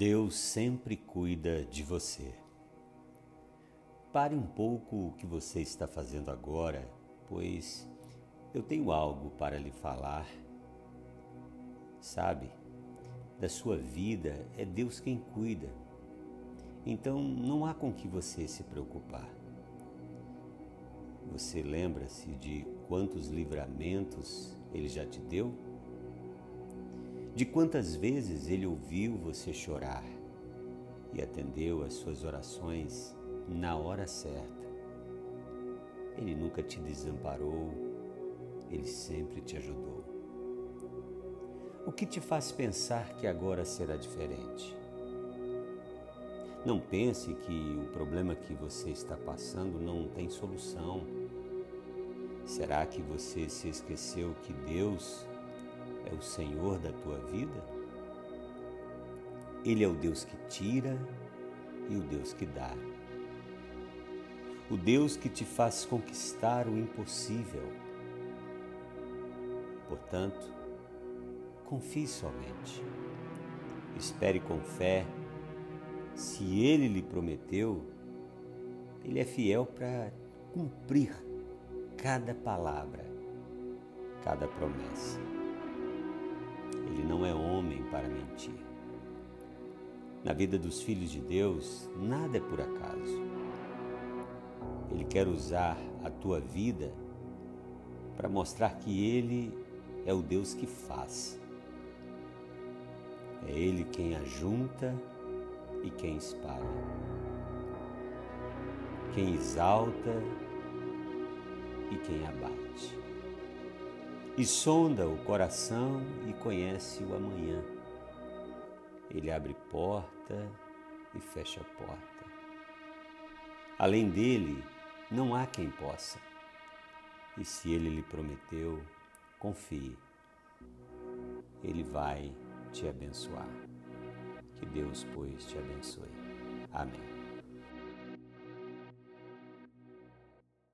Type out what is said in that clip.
Deus sempre cuida de você. Pare um pouco o que você está fazendo agora, pois eu tenho algo para lhe falar. Sabe, da sua vida é Deus quem cuida. Então não há com que você se preocupar. Você lembra-se de quantos livramentos Ele já te deu? De quantas vezes ele ouviu você chorar e atendeu às suas orações na hora certa. Ele nunca te desamparou, ele sempre te ajudou. O que te faz pensar que agora será diferente? Não pense que o problema que você está passando não tem solução. Será que você se esqueceu que Deus é o Senhor da tua vida? Ele é o Deus que tira e o Deus que dá. O Deus que te faz conquistar o impossível. Portanto, confie somente. Espere com fé. Se Ele lhe prometeu, Ele é fiel para cumprir cada palavra, cada promessa. Ele não é homem para mentir. Na vida dos filhos de Deus, nada é por acaso. Ele quer usar a tua vida para mostrar que Ele é o Deus que faz. É Ele quem ajunta e quem espalha, quem exalta e quem abate e sonda o coração e conhece o amanhã. Ele abre porta e fecha porta. Além dele, não há quem possa. E se ele lhe prometeu, confie. Ele vai te abençoar. Que Deus, pois, te abençoe. Amém.